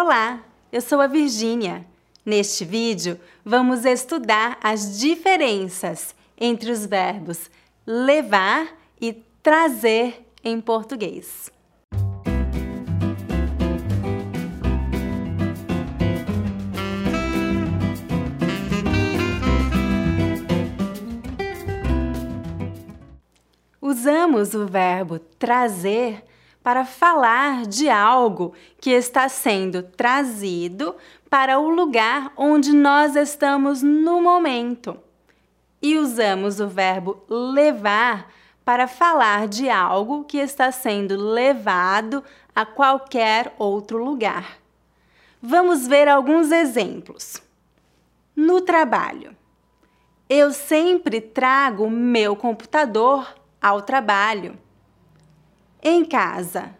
Olá, eu sou a Virgínia. Neste vídeo, vamos estudar as diferenças entre os verbos levar e trazer em português. Usamos o verbo trazer para falar de algo que está sendo trazido para o lugar onde nós estamos no momento. E usamos o verbo levar para falar de algo que está sendo levado a qualquer outro lugar. Vamos ver alguns exemplos. No trabalho, eu sempre trago meu computador ao trabalho. Em casa,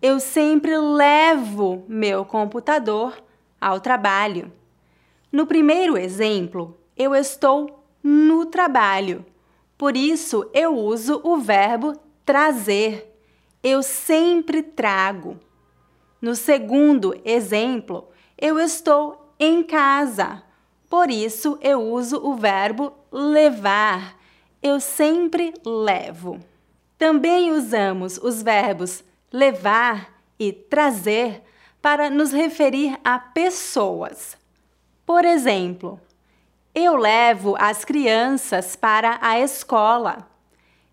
eu sempre levo meu computador ao trabalho. No primeiro exemplo, eu estou no trabalho. Por isso, eu uso o verbo trazer. Eu sempre trago. No segundo exemplo, eu estou em casa. Por isso, eu uso o verbo levar. Eu sempre levo. Também usamos os verbos levar e trazer para nos referir a pessoas. Por exemplo, eu levo as crianças para a escola.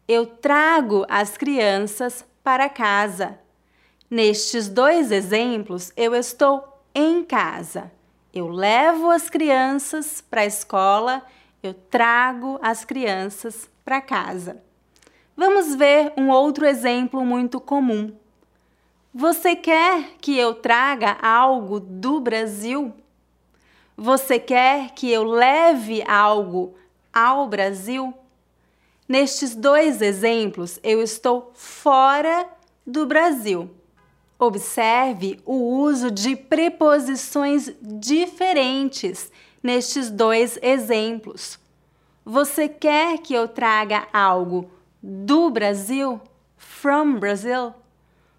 Eu trago as crianças para casa. Nestes dois exemplos, eu estou em casa. Eu levo as crianças para a escola, eu trago as crianças para casa. Vamos ver um outro exemplo muito comum. Você quer que eu traga algo do Brasil? Você quer que eu leve algo ao Brasil? Nestes dois exemplos, eu estou fora do Brasil. Observe o uso de preposições diferentes nestes dois exemplos. Você quer que eu traga algo do Brasil? From Brazil?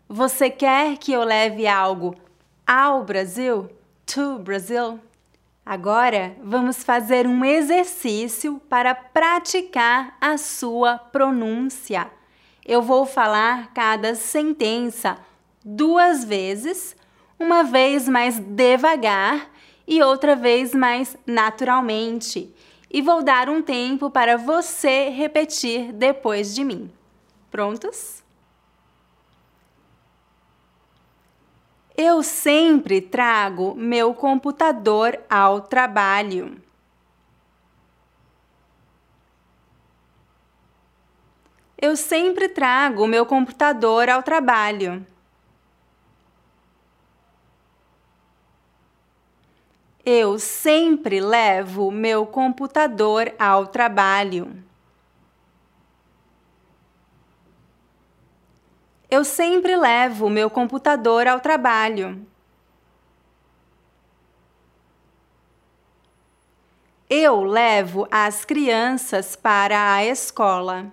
Você quer que eu leve algo ao Brasil? To Brazil? Agora vamos fazer um exercício para praticar a sua pronúncia. Eu vou falar cada sentença duas vezes, uma vez mais devagar e outra vez mais naturalmente. E vou dar um tempo para você repetir depois de mim. Prontos? Eu sempre trago meu computador ao trabalho. Eu sempre trago meu computador ao trabalho. Eu sempre levo meu computador ao trabalho. Eu sempre levo meu computador ao trabalho. Eu levo as crianças para a escola.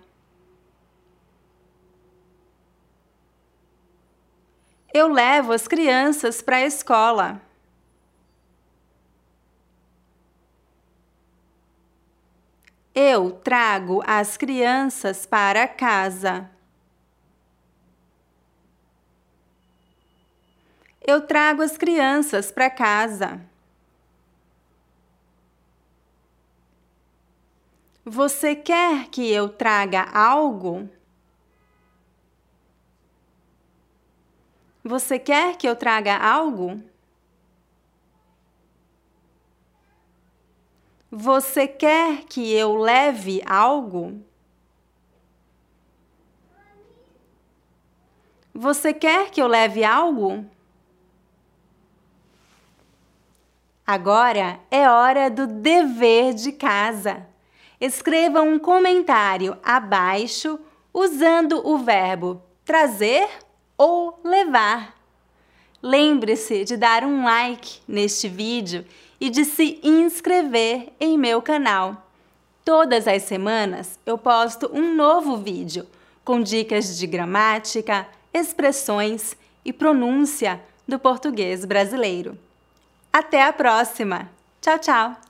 Eu levo as crianças para a escola. Eu trago as crianças para casa. Eu trago as crianças para casa. Você quer que eu traga algo? Você quer que eu traga algo? Você quer que eu leve algo? Você quer que eu leve algo? Agora é hora do dever de casa. Escreva um comentário abaixo usando o verbo trazer ou levar. Lembre-se de dar um like neste vídeo e de se inscrever em meu canal. Todas as semanas eu posto um novo vídeo com dicas de gramática, expressões e pronúncia do português brasileiro. Até a próxima! Tchau, tchau!